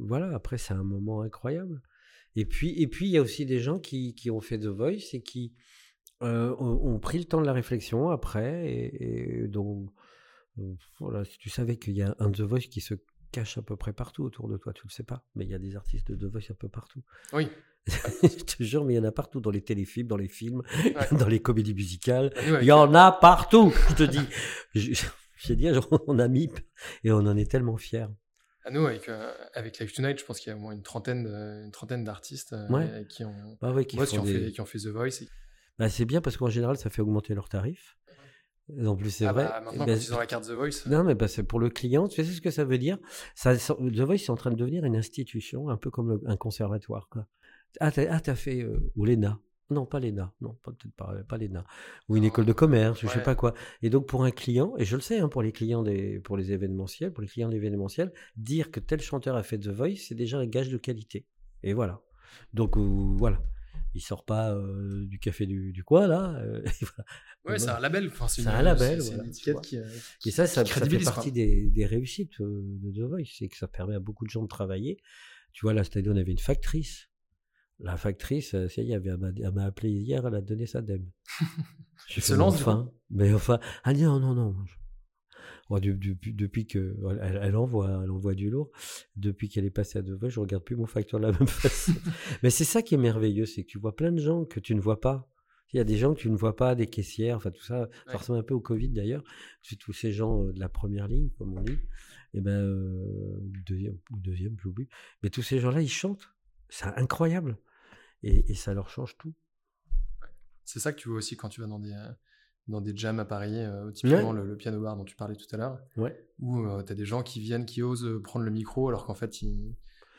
voilà, après, c'est un moment incroyable. Et puis, et puis, il y a aussi des gens qui, qui ont fait The Voice et qui ont, pris le temps de la réflexion après. Et, donc, voilà, si tu savais qu'il y a un The Voice qui se cache à peu près partout autour de toi, tu le sais pas. Mais il y a des artistes de The Voice un peu partout. Oui. je te jure, mais il y en a partout, dans les téléfilms, dans les films, Ouais. dans les comédies musicales. Il y en a partout, je te dis. J'ai dit, on a MIP et on en est tellement fiers. à nous, avec, euh, avec Live Tonight, je pense qu'il y a au moins une trentaine, de- une trentaine d'artistes euh, qui, ont, Bah ouais, qui ouais, qui, font ont des- fait, qui ont fait The Voice. et- Bah, c'est bien parce qu'en général, ça fait augmenter leurs tarifs. En plus, c'est Ah vrai. bah, maintenant, Bah, ils ont la carte The Voice, Non, mais bah, c'est pour le client. Tu sais ce que ça veut dire? Ça, The Voice est en train de devenir une institution, un peu comme le- un conservatoire. Quoi. Ah, t'as ah, fait. euh, ou l'ENA. Non, pas l'ENA. Non, pas- peut-être pas, pas l'ENA. Ou une Non, école de commerce, ou je sais ouais. pas quoi. Et donc, pour un client, et je le sais, hein, pour les clients des, pour les événementiels, pour les clients de l'événementiel, dire que tel chanteur a fait The Voice, c'est déjà un gage de qualité. Et voilà. Donc, euh, voilà. Il sort pas euh, du café du, du coin, là. euh, voilà. ouais, c'est un label. Enfin, c'est un label, c'est- voilà, une étiquette qui, euh, Et ça, ça, ça fait partie des, des réussites euh, de The Voice, c'est que ça permet à beaucoup de gens de travailler. Tu vois, là, cette année, on avait une factrice. La factrice, euh, ça y est, elle m'a appelé hier, elle a donné sa dème. Elle se lance, enfin, mais enfin, ah non, non, non. Je- Bon, du- du- depuis que elle, elle envoie, elle envoie du lourd. Depuis qu'elle est passée à The Voice, je regarde plus mon facteur de la même façon. mais c'est ça qui est merveilleux, c'est que tu vois plein de gens que tu ne vois pas. Il y a des gens que tu ne vois pas, des caissières, enfin tout ça. Ça Ouais. ressemble un peu au Covid d'ailleurs. C'est tous ces gens euh, de la première ligne, comme on dit. Et ben, euh, deuxième ou deuxième, j'oublie. Mais tous ces gens-là, ils chantent. C'est incroyable. Et, et ça leur change tout. C'est ça que tu vois aussi quand tu vas dans des, euh, dans des jams à Paris, euh, typiquement Ouais. le, le piano bar dont tu parlais tout à l'heure, Ouais. où tu as des gens qui viennent, qui osent euh, prendre le micro alors qu'en fait ils,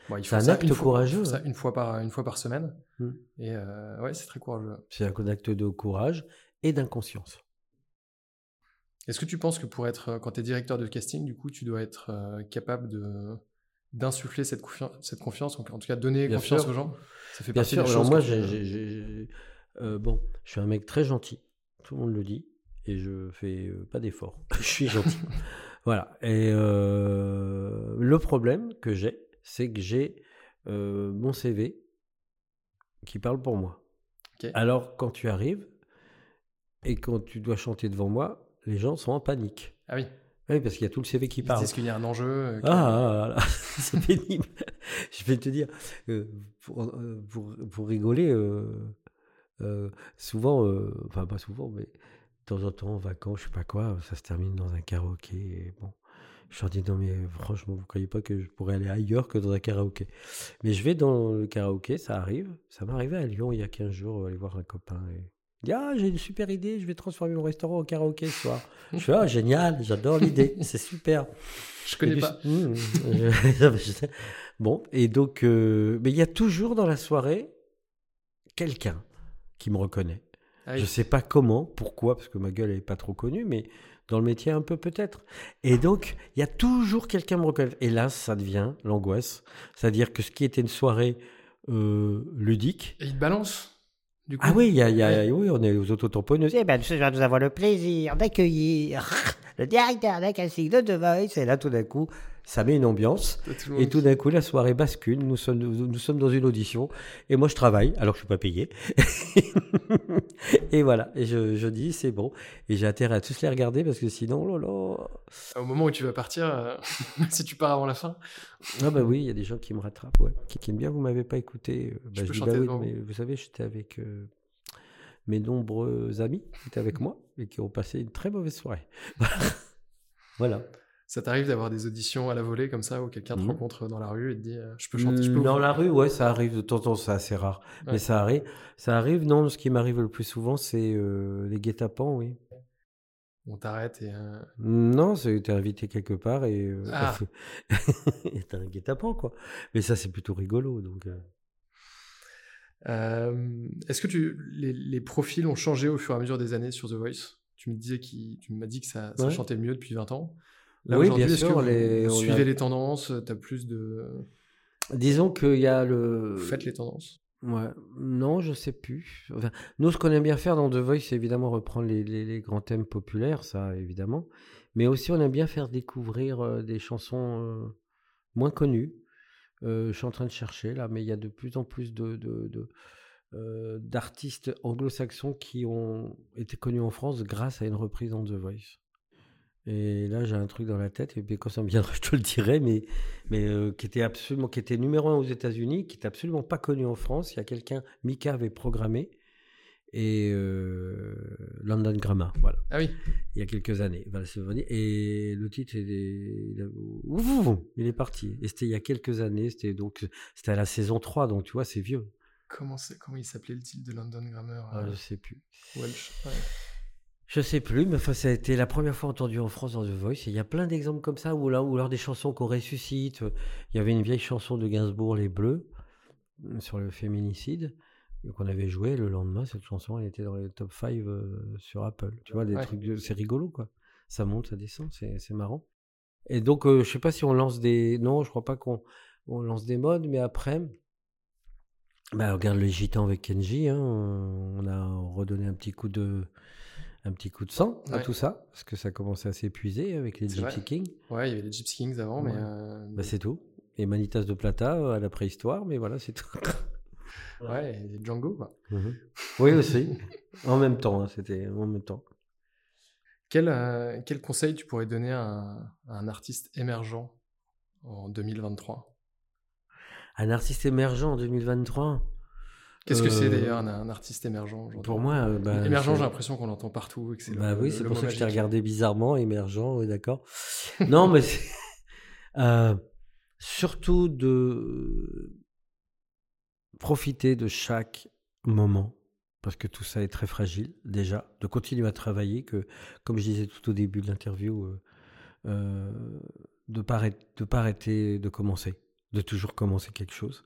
bon, ils font un ça acte une fois- courageux, ça hein. une fois par, une fois par semaine. Mm. Et euh, ouais, c'est très courageux. C'est un acte de courage et d'inconscience. Est-ce que tu penses que pour être, euh, quand tu es directeur de casting, du coup, tu dois être euh, capable de d'insuffler cette, confiance, cette confiance, en tout cas donner Bien confiance sûr. aux gens? Ça fait Bien partie sûr, des alors choses moi, tu- euh, bon, je suis un mec très gentil, tout le monde le dit, et je fais euh, pas d'efforts. je suis gentil. voilà. Et euh, le problème que j'ai, c'est que j'ai euh, mon CV qui parle pour moi. Alors, quand tu arrives et quand tu dois chanter devant moi, les gens sont en panique. Ah oui, Oui, parce qu'il y a tout le CV qui ils parle. disent qu'il y a un enjeu. euh, que- Ah, ah, ah, c'est pénible. Je vais te dire, euh, pour, pour, pour rigoler, euh, euh, souvent, euh, enfin pas souvent, mais de temps en temps, en vacances, je sais pas quoi, ça se termine dans un karaoké. Et bon, je leur dis, non mais franchement, vous croyez pas que je pourrais aller ailleurs que dans un karaoké? Mais je vais dans le karaoké, ça arrive. Ça m'est arrivé à Lyon il y a 15 jours, aller voir un copain. Et... Il dit, ah, j'ai une super idée, je vais transformer mon restaurant en karaoké ce soir. Je fais, ah, génial, j'adore l'idée, c'est super. Je connais Et pas. Mmh, je- je sais. bon, et donc, euh, mais il y a toujours dans la soirée quelqu'un qui me reconnaît. Ah oui. Je sais pas comment, pourquoi, parce que ma gueule n'est pas trop connue, mais dans le métier un peu peut-être. Et donc, il y a toujours quelqu'un me reconnaître. Et là, ça devient l'angoisse. C'est-à-dire que ce qui était une soirée euh, ludique. Et il te balance du coup Ah oui, y a, y a- oui, on est aux autotamponneuses. Eh bien, ce soir, nous avons le plaisir d'accueillir le directeur d'un casting de The Voice. Et là, tout d'un coup, ça met une ambiance. Tout Et tout d'un coup, la soirée bascule. Nous sommes, nous, nous sommes dans une audition. Et moi, je travaille, alors que je suis pas payé. et voilà. Et je, je dis, c'est bon. Et j'ai intérêt à tous les regarder parce que sinon, oh qui- Au moment où tu vas partir, euh, si tu pars avant la fin, Ah bah oui, il y a des gens qui me rattrapent, ouais. Qui, qui aiment bien, vous m'avez pas écouté. Euh, Bah, Je je peux dis, chanter bah oui, devant mais vous savez, j'étais avec euh, mes nombreux amis qui étaient avec moi et qui ont passé une très mauvaise soirée. voilà. Ça t'arrive d'avoir des auditions à la volée comme ça où quelqu'un te Mhm. rencontre dans la rue et te dit euh, je peux chanter, je peux Dans la rue, ouais, ça arrive de temps en temps, c'est assez rare. Ouais. Mais ça arrive. Ça arrive, non, ce qui m'arrive le plus souvent, c'est euh, les guet-apens, oui. On t'arrête et euh, Non, t'es invité quelque part et euh, Ah. t'as un guet-apens, quoi. Mais ça, c'est plutôt rigolo, donc... euh. Est-ce que tu, les, les profils ont changé au fur et à mesure des années sur The Voice? Tu me disais tu m'as dit que ça, ça Ouais. chantait mieux depuis 20 ans. Oui, aujourd'hui, bien sûr, les- vous a- suivez les tendances Tu as plus de. Disons qu'il y a le... Vous faites les tendances Ouais, non, je sais plus. Enfin, nous, ce qu'on aime bien faire dans The Voice, c'est évidemment reprendre les, les- les grands thèmes populaires, ça, évidemment. Mais aussi, on aime bien faire découvrir euh, des chansons euh, moins connues. Euh, je suis en train de chercher, là, mais il y a de plus en plus de, de- de, euh, d'artistes anglo-saxons qui ont été connus en France grâce à une reprise dans The Voice. Et là, j'ai un truc dans la tête, et puis quand ça me viendra, je te le dirai, mais, mais euh, qui était absolument, qui était numéro un aux États-Unis, qui était absolument pas connu en France. Il y a quelqu'un, Mika avait programmé, et euh, London Grammar, voilà, Ah oui, il y a quelques années. Et le titre, il est, il est parti. Et c'était il y a quelques années, c'était donc, c'était à la saison 3, donc tu vois, c'est vieux. comment, il s'appelait le titre de London Grammar Ah, je sais plus. Welsh ouais. Je sais plus, mais enfin, ça a été la première fois entendu en France dans The Voice. Il y a plein d'exemples comme ça, où là, ou alors des chansons qu'on ressuscite. Il y avait une vieille chanson de Gainsbourg, Les Bleus, sur le féminicide, qu'on avait joué. Le lendemain, cette chanson, elle était dans les top 5 euh, sur Apple. Tu vois, des Ouais. trucs, c'est rigolo, quoi. Ça monte, ça descend, c'est c'est marrant. Et donc, euh, je sais pas si on lance des. Non, je crois pas qu'on on lance des modes, mais après. Bah, regarde les gitans avec Kenji, hein, on a redonné un petit coup de, un petit coup de sang à tout ça, parce que ça commençait à s'épuiser avec les Gypsy vrai. Kings. Ouais, il y avait les Gypsy Kings avant, mais. Euh, Bah, c'est tout. Et Manitas de Plata euh, à la préhistoire, mais voilà, c'est tout. ouais, et Django, quoi. Mhm. Oui, aussi. en même temps, hein, c'était en même temps. Quel, euh, quel conseil tu pourrais donner à un, à un artiste émergent en 2023 Un artiste émergent en 2023. Qu'est-ce que c'est Euh, d'ailleurs un, un artiste émergent Pour moi, euh, bah, Émergent, j'ai l'impression qu'on l'entend partout et que c'est le- Bah oui, c'est pour ça que je t'ai regardé bizarrement, émergent, oui, d'accord. non, mais c'est- euh, surtout de profiter de chaque moment, parce que tout ça est très fragile, déjà, de continuer à travailler, que, comme je disais tout au début de l'interview, euh, euh, de ne pas arrêter de commencer, de toujours commencer quelque chose.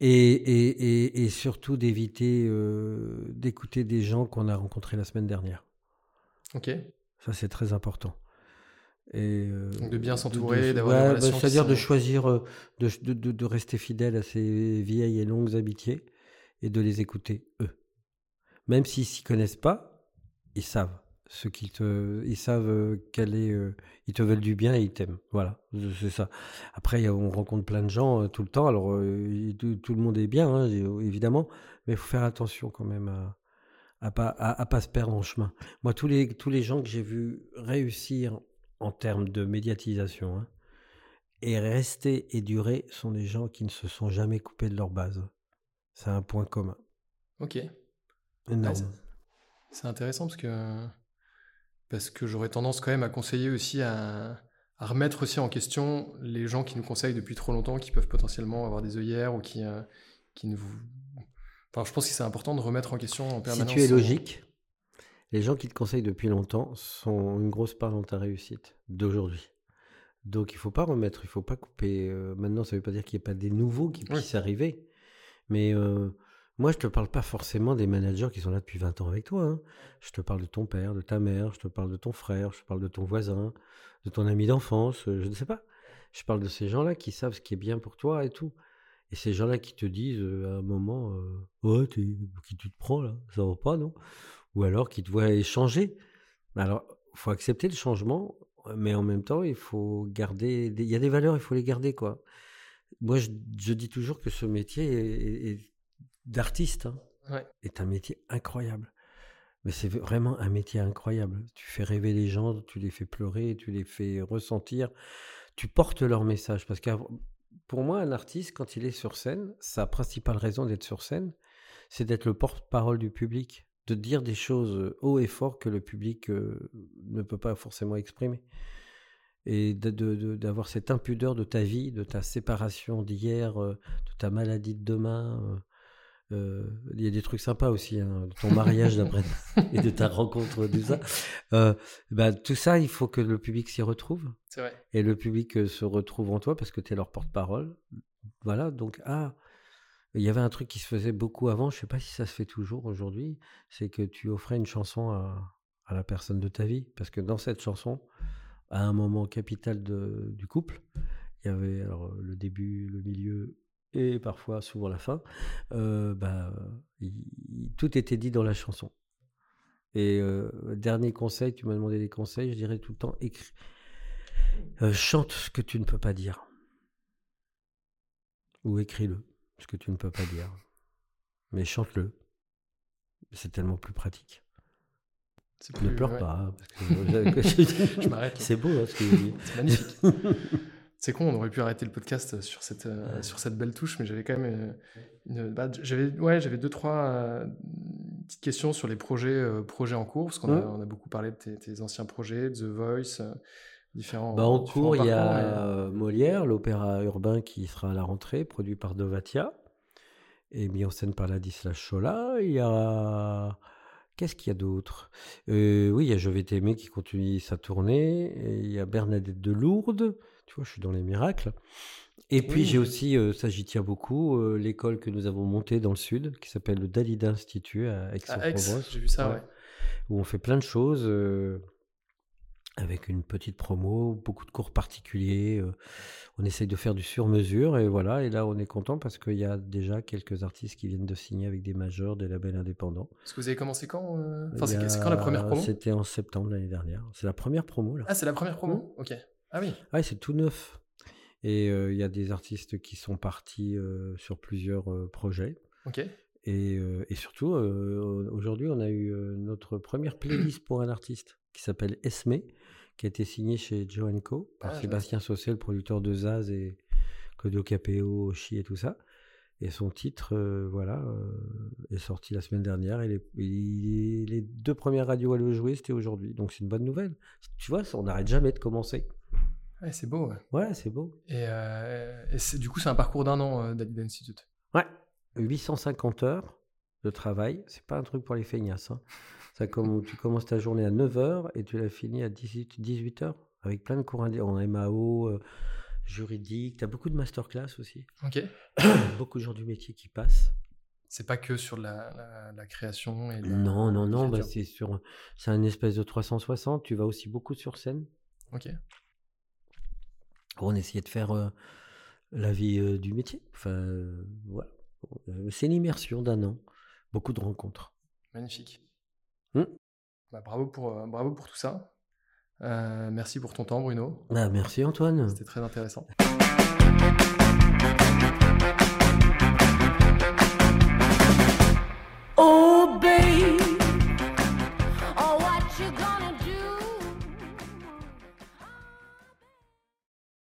Et, et, et, surtout d'éviter euh, d'écouter des gens qu'on a rencontrés la semaine dernière. Ok. Ça, c'est très important. Et, euh, Donc de bien s'entourer, d'avoir des ouais, bah, relations qui C'est-à dire de choisir, euh, de, de, de- de rester fidèle à ses vieilles et longues amitiés et de les écouter, eux. Même s'ils s'y connaissent pas, ils savent. Ce qu'ils te, ils savent euh, quel est, euh, ils te veulent du bien et ils t'aiment. Voilà, c'est ça. Après, on rencontre plein de gens euh, tout le temps. Alors, tout, tout le monde est bien, hein, évidemment, mais il faut faire attention quand même à, à pas, à, à pas se perdre en chemin. Moi, tous les, tous les gens que j'ai vus réussir en termes de médiatisation hein, et rester et durer sont des gens qui ne se sont jamais coupés de leur base. C'est un point commun. Ok. Énorme. c'est- c'est intéressant parce que parce que j'aurais tendance quand même à conseiller aussi à, à remettre aussi en question les gens qui nous conseillent depuis trop longtemps, qui peuvent potentiellement avoir des œillères ou qui euh, qui ne vous. Enfin, je pense que c'est important de remettre en question en si permanence. tu es son- logique, les gens qui te conseillent depuis longtemps sont une grosse part dans ta réussite d'aujourd'hui. Donc il faut pas remettre, il faut pas couper. euh, maintenant, ça veut pas dire qu'il n'y ait pas des nouveaux qui Oui. puissent arriver. Mais euh, Moi, je te parle pas forcément des managers qui sont là depuis 20 ans avec toi. hein. Je te parle de ton père, de ta mère, je te parle de ton frère, je te parle de ton voisin, de ton ami d'enfance, euh, je ne sais pas. Je parle de ces gens-là qui savent ce qui est bien pour toi et tout. Et ces gens-là qui te disent euh, à un moment, euh, t'es- qui tu te prends là, ça va pas, non? Ou alors qui te voient échanger. Alors, faut accepter le changement, mais en même temps, il faut garder. Il y a des valeurs, il faut les garder, quoi. Moi, je, dis toujours que ce métier est d'artiste hein, Ouais. est un métier incroyable. Mais c'est vraiment un métier incroyable. Tu fais rêver les gens, tu les fais pleurer, tu les fais ressentir, tu portes leur message. Parce que pour moi, un artiste, quand il est sur scène, sa principale raison d'être sur scène, c'est d'être le porte-parole du public, de dire des choses euh, haut et fort que le public euh, ne peut pas forcément exprimer. Et d'avoir cette impudeur de ta vie, de ta séparation d'hier, euh, de ta maladie de demain. euh, Il y a des trucs sympas aussi, hein, de ton mariage d'après et de ta rencontre, tout ça. Euh, bah, tout ça, il faut que le public s'y retrouve C'est vrai. et le public euh, se retrouve en toi parce que tu es leur porte-parole. Voilà, donc, ah, il y avait un truc qui se faisait beaucoup avant, je sais pas si ça se fait toujours aujourd'hui, c'est que tu offrais une chanson à, à la personne de ta vie. Parce que dans cette chanson, à un moment capital de- du couple, il y avait alors, le début, le milieu et parfois souvent la fin, euh, bah, il- tout était dit dans la chanson. Et euh, dernier conseil, tu m'as demandé des conseils, je dirais tout le temps, écris, euh, chante ce que tu ne peux pas dire. Ou écris-le, ce que tu ne peux pas dire. Mais chante-le. C'est tellement plus pratique. Ne pleure ouais. pas. hein. C'est beau hein, ce que je dis. C'est magnifique. C'est con, on aurait pu arrêter le podcast sur cette, euh, sur cette belle touche, mais j'avais quand même euh, une, bah, j'avais, ouais, j'avais deux, trois euh, petites questions sur les projets, euh, projets en cours, parce qu'on a, on a beaucoup parlé de tes, tes anciens projets, The Voice, différents. Bah, en différents cours, il y a et- Molière, l'opéra urbain qui sera à la rentrée, produit par Dovatia et mis en scène par Ladislas Chola. Il y a. Qu'est-ce qu'il y a d'autre? Euh, Oui, il y a Je vais t'aimer qui continue sa tournée. Et il y a Bernadette de Lourdes. Tu vois, je suis dans les miracles. Et puis Oui. j'ai aussi, euh, ça j'y tiens beaucoup, euh, l'école que nous avons montée dans le sud, qui s'appelle le Dalida Institut à Aix, Aix-en-Provence j'ai vu ça, Ouais. ouais. où on fait plein de choses euh, avec une petite promo, beaucoup de cours particuliers. on essaye de faire du sur-mesure et voilà. Et là, on est content parce qu'il y a déjà quelques artistes qui viennent de signer avec des majors, des labels indépendants. Parce que vous avez commencé quand Enfin, c'est, quand la première promo? C'était en septembre l'année dernière. C'est la première promo là. Ah, c'est la première promo? Mmh. Ok. Ah oui. Ouais, c'est tout neuf. Et euh, il y a des artistes qui sont partis euh, sur plusieurs euh, projets. Ok. Et, et surtout, aujourd'hui, on a eu notre première playlist pour un artiste qui s'appelle Esme, qui a été signé chez Joe Co par Ah, Sébastien Saucel, producteur de Zaz et Claudio Capéo, Oshi et tout ça. Et son titre, voilà, est sorti la semaine dernière. Et les, deux premières radios à le jouer, c'était aujourd'hui. Donc c'est une bonne nouvelle. Tu vois, on n'arrête jamais de commencer. Ouais, c'est beau. ouais. Ouais, c'est beau. Et, euh, et du coup, c'est un parcours d'un an, euh, Dalida Institute. Ouais, 850 heures de travail, c'est pas un truc pour les feignasses. hein. Ça, comme, tu commences ta journée à 9h et tu la finis à 18, 18h avec plein de cours en MAO, euh, juridique. Tu as beaucoup de masterclass aussi. Ok. beaucoup de gens du métier qui passent. C'est pas que sur la, la, la création et la- Non, non, non, bah, c'est sur, c'est un espèce de 360. Tu vas aussi beaucoup sur scène. Ok. On essayait de faire euh, la vie euh, du métier. Enfin, euh, voilà. C'est une immersion d'un an. Beaucoup de rencontres. Magnifique. Hmm. Bah, bravo, pour, bravo pour tout ça. Merci pour ton temps, Bruno. Ah, merci Antoine. C'était très intéressant.